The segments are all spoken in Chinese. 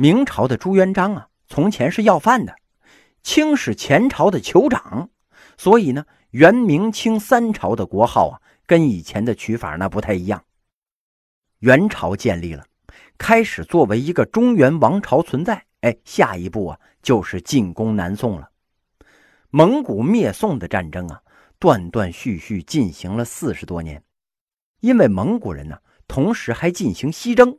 明朝的朱元璋啊，从前是要饭的，清是前朝的酋长，所以呢，元、明、清三朝的国号啊，跟以前的取法那不太一样。元朝建立了，开始作为一个中原王朝存在。哎，下一步啊，就是进攻南宋了。蒙古灭宋的战争啊，断断续续进行了四十多年。因为蒙古人呢，同时还进行西征。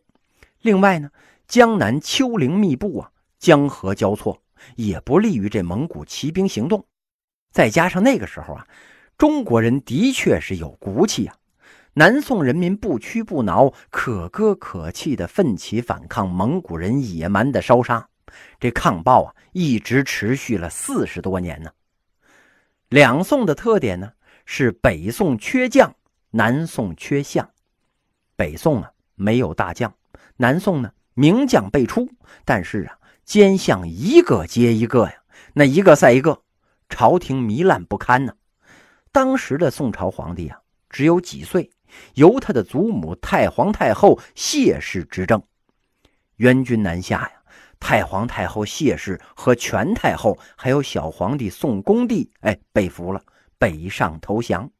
另外呢，江南丘陵密布啊，江河交错，也不利于这蒙古骑兵行动。再加上那个时候啊，中国人的确是有骨气啊。南宋人民不屈不挠、可歌可泣的奋起反抗蒙古人野蛮的烧杀，这抗暴啊，一直持续了四十多年呢。两宋的特点呢，是北宋缺将，南宋缺相。北宋啊没有大将，南宋呢名将辈出，但是啊奸相一个接一个呀，那一个赛一个，朝廷糜烂不堪呢。当时的宋朝皇帝啊只有几岁。由他的祖母太皇太后谢氏执政，元军南下呀，太皇太后谢氏和全太后还有小皇帝宋恭帝，哎，被俘了，北上投降。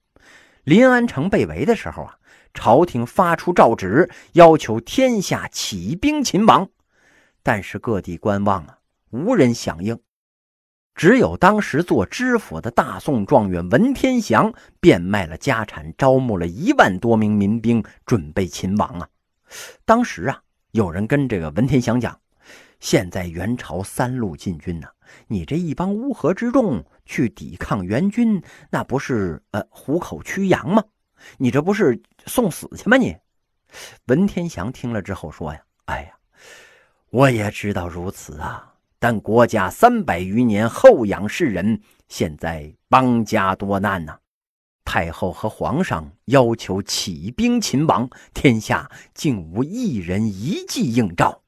临安城被围的时候啊，朝廷发出诏旨，要求天下起兵勤王，但是各地观望啊，无人响应。只有当时做知府的大宋状元文天祥变卖了家产，招募了一万多名民兵，准备勤王啊。当时啊，有人跟这个文天祥讲：“现在元朝三路进军呢，你这一帮乌合之众去抵抗元军，那不是呃虎口驱羊吗？你这不是送死去吗？”你文天祥听了之后说：“呀，哎呀，我也知道如此啊。”但国家三百余年后养世人，现在邦家多难呐！太后和皇上要求起兵勤王，天下竟无一人一计应召，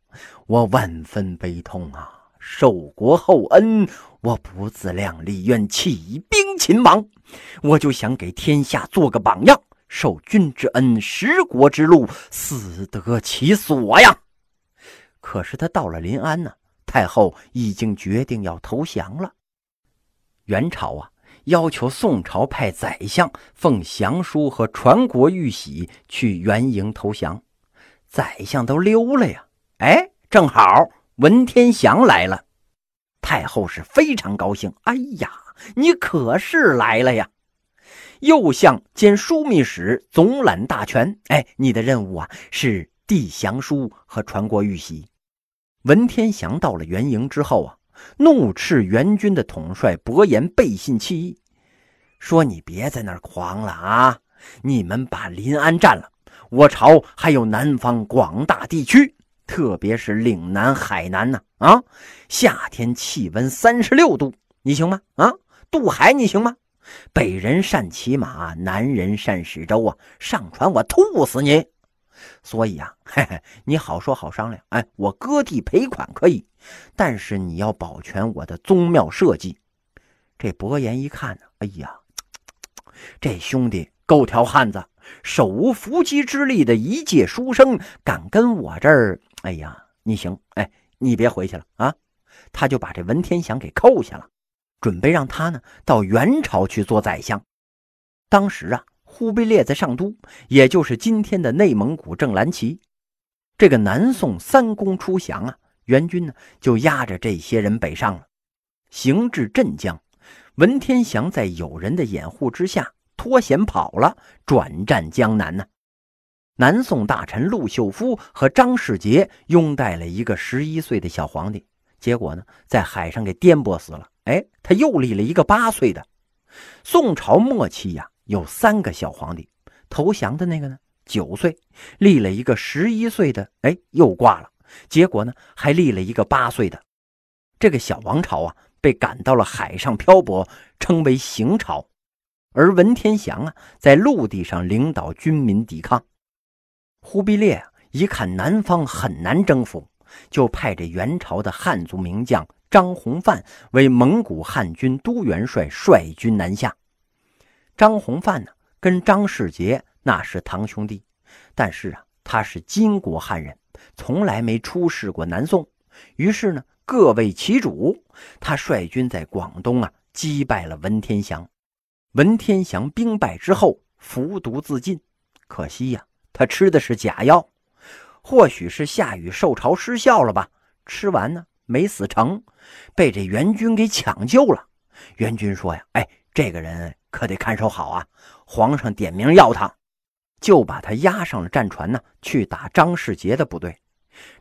我万分悲痛啊！受国厚恩，我不自量力，愿起兵勤王。我就想给天下做个榜样，受君之恩，食国之禄，死得其所呀！可是他到了临安呢？太后已经决定要投降了。元朝啊，要求宋朝派宰相奉降书和传国玉玺去元营投降。宰相都溜了呀！哎，正好文天祥来了，太后是非常高兴。哎呀，你可是来了呀！右相兼枢密使，总揽大权。哎，你的任务啊，是递降书和传国玉玺。文天祥到了元营之后啊，怒斥元军的统帅伯颜背信弃义，说：“你别在那儿狂了啊！你们把临安占了，我朝还有南方广大地区，特别是岭南、海南呢。啊，夏天气温三十六度，你行吗？啊，渡海你行吗？北人善骑马，南人善使舟啊！上船我吐死你！”所以啊，嘿嘿，你好说好商量。哎，我割地赔款可以，但是你要保全我的宗庙社稷。这伯颜一看呢，哎呀，这兄弟够条汉子，手无缚鸡之力的一介书生，敢跟我这儿？哎呀，你行，哎，你别回去了啊！他就把这文天祥给扣下了，准备让他呢到元朝去做宰相。当时啊。忽必烈在上都，也就是今天的内蒙古正蓝旗。这个南宋三公出降啊，元军呢就压着这些人北上了，行至镇江，文天祥在友人的掩护之下脱险跑了，转战江南呢。南宋大臣陆秀夫和张世杰拥戴了一个十一岁的小皇帝，结果呢在海上给颠簸死了。哎，他又立了一个八岁的。宋朝末期呀。有三个小皇帝，投降的那个呢，九岁，立了一个十一岁的，哎，又挂了。结果呢，还立了一个八岁的。这个小王朝啊，被赶到了海上漂泊，称为行朝。而文天祥啊，在陆地上领导军民抵抗。忽必烈，一看南方很难征服，就派这元朝的汉族名将张弘范为蒙古汉军都元帅，率军南下。张弘范呢，跟张世杰那是堂兄弟，但是啊，他是金国汉人，从来没出使过南宋，于是呢，各为其主，他率军在广东啊击败了文天祥。文天祥兵败之后，服毒自尽。可惜呀，他吃的是假药，或许是下雨受潮失效了吧。吃完呢，没死成，被这援军给抢救了。援军说呀：“哎，这个人可得看守好啊，皇上点名要他，就把他押上了战船呢，去打张世杰的部队。”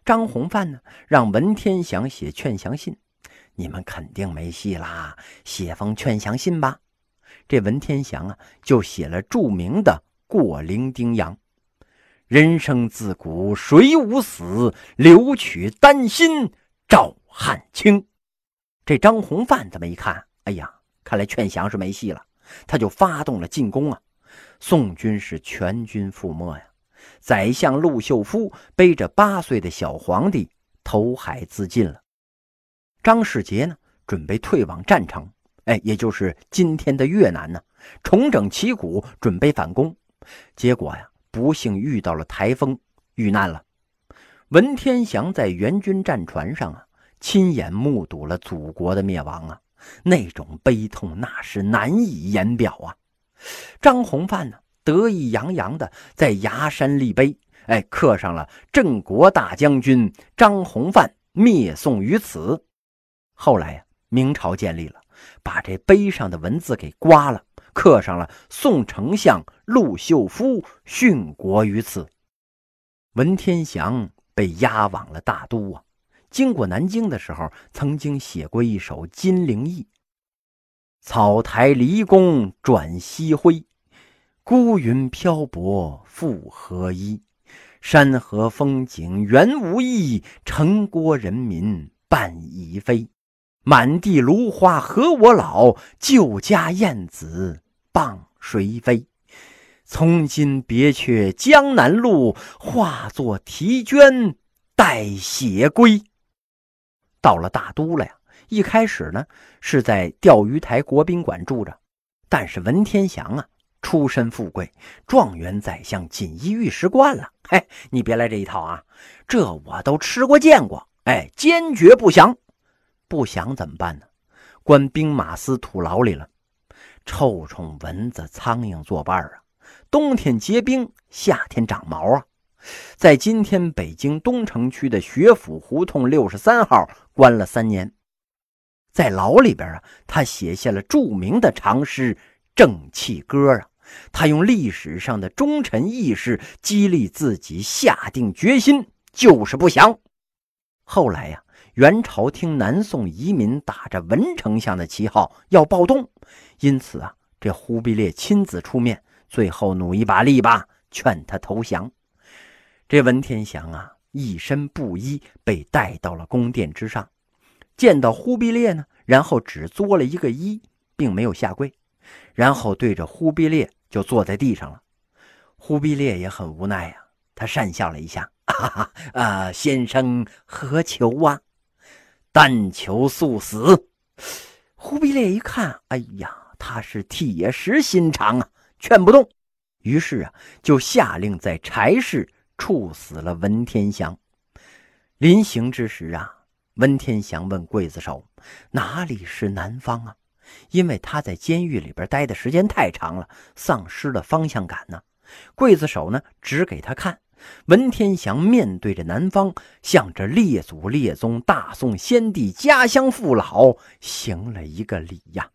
张弘范呢，让文天祥写劝降信，你们肯定没戏啦，写封劝降信吧。这文天祥啊，就写了著名的《过零丁洋》：“人生自古谁无死，留取丹心照汗青。”这张弘范这么一看，哎呀，看来劝降是没戏了，他就发动了进攻啊！宋军是全军覆没呀！宰相陆秀夫背着八岁的小皇帝投海自尽了。张世杰呢，准备退往战城，哎，也就是今天的越南呢，重整旗鼓，准备反攻。结果呀，不幸遇到了台风，遇难了。文天祥在援军战船上啊，亲眼目睹了祖国的灭亡啊，那种悲痛那是难以言表啊。张弘范呢？得意洋洋的在崖山立碑，哎，刻上了“镇国大将军张弘范灭宋于此”。后来呀，明朝建立了，把这碑上的文字给刮了，刻上了“宋丞相陆秀夫殉国于此”。文天祥被押往了大都啊，经过南京的时候，曾经写过一首《金陵忆》：“草台离宫转西晖。”孤云漂泊复何依？山河风景原无意，城郭人民半已非。满地芦花和我老？旧家燕子傍谁飞？从今别却江南路，化作啼鹃待写归。到了大都了呀！一开始呢，是在钓鱼台国宾馆住着，但是文天祥啊。出身富贵，状元宰相锦衣玉食惯了。嘿，你别来这一套啊！这我都吃过见过。哎，坚决不降，不降怎么办呢？关兵马司土牢里了。臭虫、蚊子、苍蝇作伴啊！冬天结冰，夏天长毛啊！在今天北京东城区的学府胡同六十三号关了三年，在牢里边啊，他写下了著名的长诗《正气歌》啊。他用历史上的忠臣义士激励自己，下定决心就是不降。后来呀，元朝听南宋移民打着文丞相的旗号要暴动，因此啊，这忽必烈亲自出面，最后努一把力吧，劝他投降。这文天祥啊，一身布衣被带到了宫殿之上，见到忽必烈呢，然后只作了一个揖，并没有下跪。然后对着忽必烈就坐在地上了，忽必烈也很无奈呀，他讪笑了一下，哈哈，啊，先生何求啊？但求速死。忽必烈一看，哎呀，他是铁石心肠啊，劝不动，于是啊，就下令在柴市处死了文天祥。临行之时啊，文天祥问刽子手：“哪里是南方啊？”因为他在监狱里边待的时间太长了，丧失了方向感呢。刽子手呢，指给他看。文天祥面对着南方，向着列祖列宗、大宋先帝家乡父老行了一个礼呀。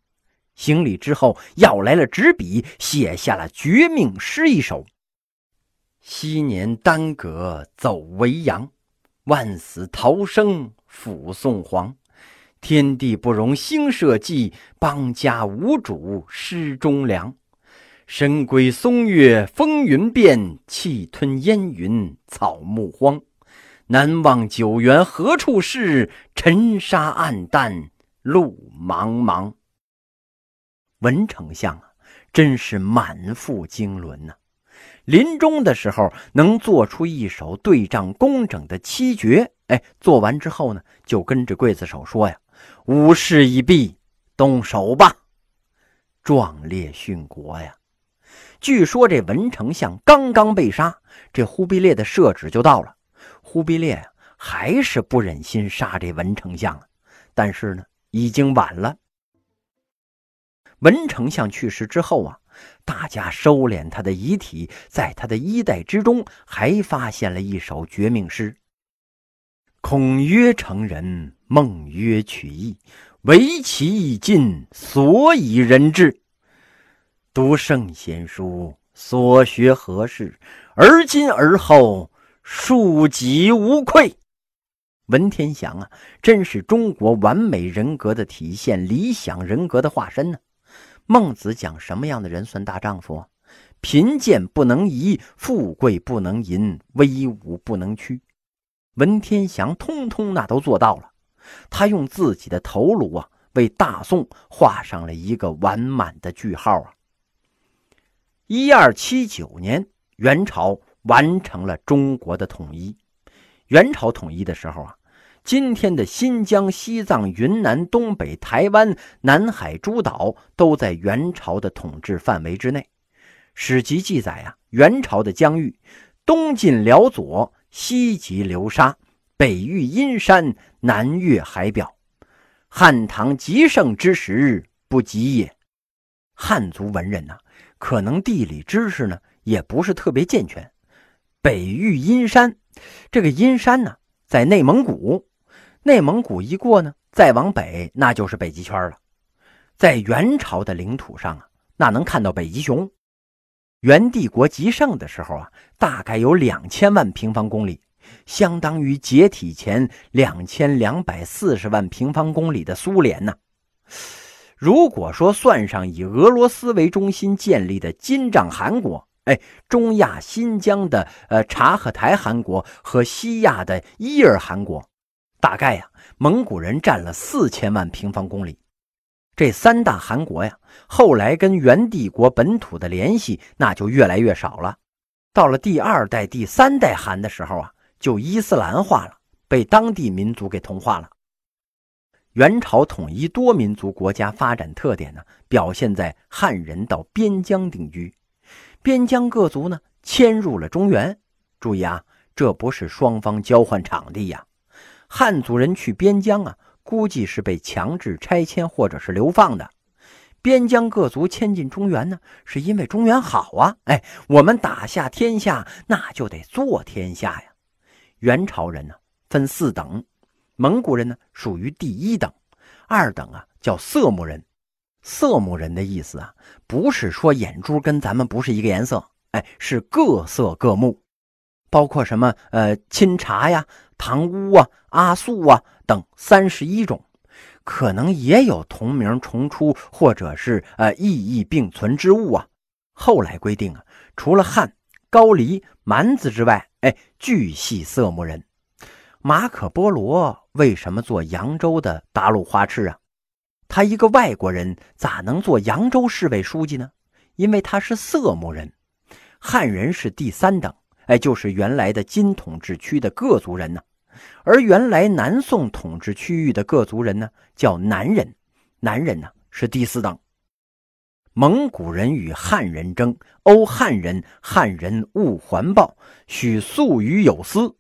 行礼之后，要来了纸笔，写下了绝命诗一首：“昔年耽搁走为阳，万死逃生辅宋皇。”天地不容兴社稷，邦家无主失忠良。神归松月风云变，气吞烟云草木荒。南望九原何处是？尘沙暗淡路茫茫。文丞相啊，真是满腹经纶呐！临终的时候能做出一首对仗工整的七绝，哎，做完之后呢，就跟着刽子手说呀。武事已毕，动手吧！壮烈殉国呀！据说这文丞相刚刚被杀，这忽必烈的圣旨就到了。忽必烈还是不忍心杀这文丞相，但是呢，已经晚了。文丞相去世之后啊，大家收敛他的遗体，在他的衣袋之中还发现了一首绝命诗：“孔曰成人，孟曰取义，唯其义尽，所以人至。读圣贤书，所学何事？而今而后，庶几无愧。”文天祥啊，真是中国完美人格的体现，理想人格的化身呢。孟子讲什么样的人算大丈夫？贫贱不能移，富贵不能淫，威武不能屈。文天祥通通那都做到了。他用自己的头颅啊，为大宋画上了一个完满的句号啊。一二七九年，元朝完成了中国的统一。元朝统一的时候啊。今天的新疆、西藏、云南、东北、台湾、南海诸岛都在元朝的统治范围之内。史籍记载啊，元朝的疆域，东进辽左，西及流沙，北遇阴山，南越海表。汉唐极盛之时，不及也。汉族文人呐，可能地理知识呢也不是特别健全。北遇阴山，这个阴山呢，在内蒙古。内蒙古一过呢，再往北那就是北极圈了。在元朝的领土上啊，那能看到北极熊。元帝国极盛的时候啊，大概有两千万平方公里，相当于解体前两千两百四十万平方公里的苏联呢。如果说算上以俄罗斯为中心建立的金帐汗国，哎，中亚新疆的呃察合台汗国和西亚的伊尔汗国。大概呀，蒙古人占了四千万平方公里。这三大汗国呀，后来跟元帝国本土的联系那就越来越少了。到了第二代、第三代汗的时候啊，就伊斯兰化了，被当地民族给同化了。元朝统一多民族国家发展特点呢，表现在汉人到边疆定居，边疆各族呢迁入了中原。注意啊，这不是双方交换场地呀。汉族人去边疆啊，估计是被强制拆迁或者是流放的。边疆各族迁进中原呢，是因为中原好啊。哎，我们打下天下，那就得做天下呀。元朝人呢分四等，蒙古人呢属于第一等，二等啊叫色目人。色目人的意思啊，不是说眼珠跟咱们不是一个颜色，哎，是各色各目，包括什么呃钦察呀。唐乌啊、阿素啊等三十一种，可能也有同名重出或者是呃异义并存之物啊。后来规定啊，除了汉、高丽、蛮子之外，哎，巨系色目人。马可波罗为什么做扬州的达鲁花痴啊？他一个外国人咋能做扬州市委书记呢？因为他是色目人，汉人是第三等。哎，就是原来的金统治区的各族人呢，而原来南宋统治区域的各族人呢，叫南人，南人呢是第四等。蒙古人与汉人争，殴汉人，汉人勿还报，许素于有司。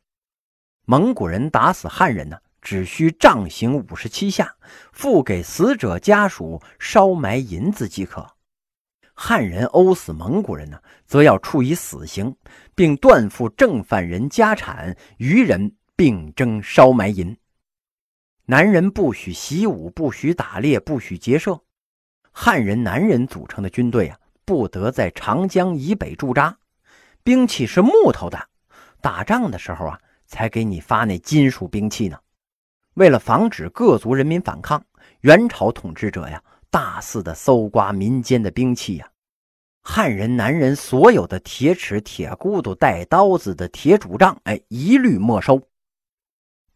蒙古人打死汉人呢，只需杖刑五十七下，付给死者家属烧埋银子即可。汉人殴死蒙古人呢，则要处以死刑，并断付正犯人家产，余人并征烧埋银。男人不许习武，不许打猎，不许劫舍。汉人男人组成的军队啊，不得在长江以北驻扎。兵器是木头的，打仗的时候啊，才给你发那金属兵器呢。为了防止各族人民反抗，元朝统治者呀。大肆的搜刮民间的兵器呀，汉人男人所有的铁尺、铁箍头、带刀子的铁拄杖，哎，一律没收。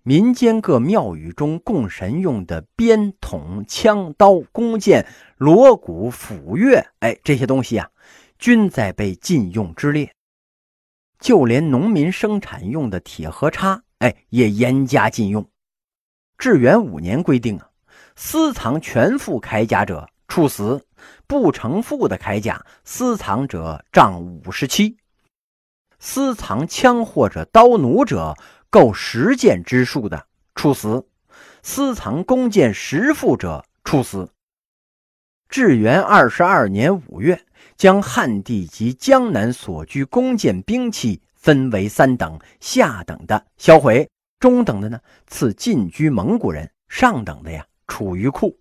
民间各庙宇中供神用的鞭、筒、枪、刀、弓箭、锣鼓、斧钺，哎，这些东西啊，均在被禁用之列。就连农民生产用的铁和叉，哎，也严加禁用。至元五年规定啊。私藏全副铠甲者处死，不成副的铠甲私藏者杖五十七；私藏枪或者刀弩者够十件之数的，处死；私藏弓箭十副者，处死。至元二十二年五月，将汉地及江南所居弓箭兵器分为三等：下等的销毁，中等的呢赐进居蒙古人，上等的呀处于库。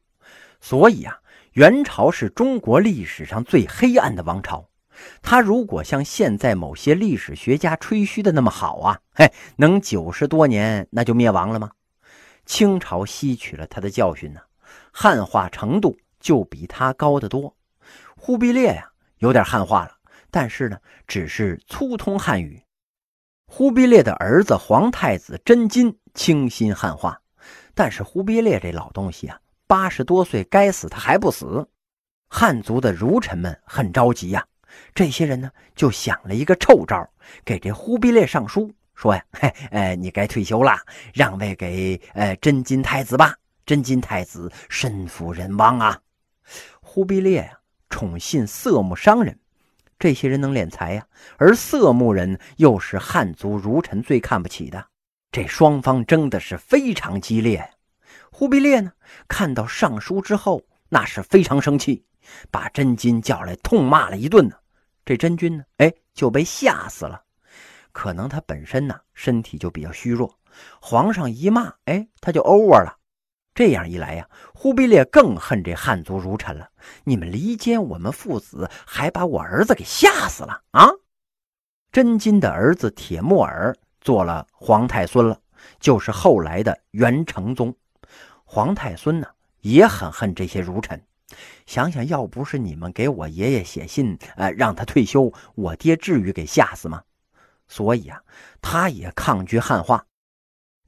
所以啊，元朝是中国历史上最黑暗的王朝。他如果像现在某些历史学家吹嘘的那么好啊，嘿，能九十多年那就灭亡了吗？清朝吸取了他的教训呢，汉化程度就比他高得多。忽必烈呀，有点汉化了，但是呢，只是粗通汉语。忽必烈的儿子皇太子真金清心汉化，但是忽必烈这老东西啊，八十多岁该死他还不死。汉族的儒臣们很着急呀。这些人呢，就想了一个臭招，给这忽必烈上书说呀：“嘿，呃，你该退休了，让位给呃真金太子吧。真金太子身负人亡啊。”忽必烈呀，宠信色目商人，这些人能敛财呀，而色目人又是汉族儒臣最看不起的，这双方争的是非常激烈。忽必烈呢，看到上书之后，那是非常生气，把真金叫来痛骂了一顿呢。这真君呢，哎，就被吓死了。可能他本身呢身体就比较虚弱，皇上一骂，哎，他就 over 了。这样一来呀，忽必烈更恨这汉族儒臣了。你们离间我们父子，还把我儿子给吓死了啊！真金的儿子铁木儿做了皇太孙了，就是后来的元成宗。皇太孙呢也很恨这些儒臣。想想要不是你们给我爷爷写信，呃，让他退休，我爹至于给吓死吗？所以啊，他也抗拒汉化。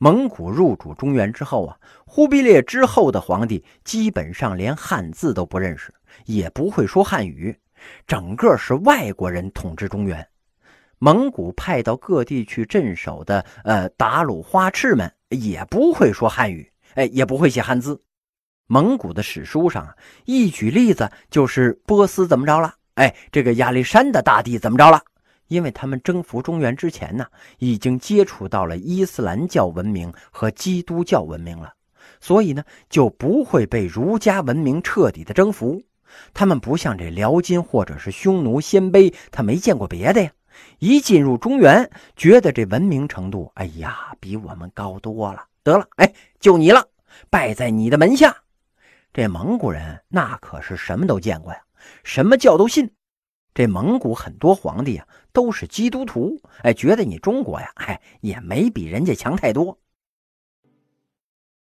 蒙古入主中原之后啊，忽必烈之后的皇帝基本上连汉字都不认识，也不会说汉语，整个是外国人统治中原。蒙古派到各地去镇守的呃达鲁花赤们也不会说汉语，哎，也不会写汉字。蒙古的史书上啊，一举例子就是波斯怎么着了？哎，这个亚历山大大帝怎么着了？因为他们征服中原之前呢，已经接触到了伊斯兰教文明和基督教文明了，所以呢，就不会被儒家文明彻底的征服。他们不像这辽金或者是匈奴、鲜卑，他没见过别的呀。一进入中原，觉得这文明程度，哎呀，比我们高多了。得了，哎，就你了，拜在你的门下。这蒙古人那可是什么都见过呀，什么教都信。这蒙古很多皇帝啊都是基督徒，哎，觉得你中国呀，哎，也没比人家强太多。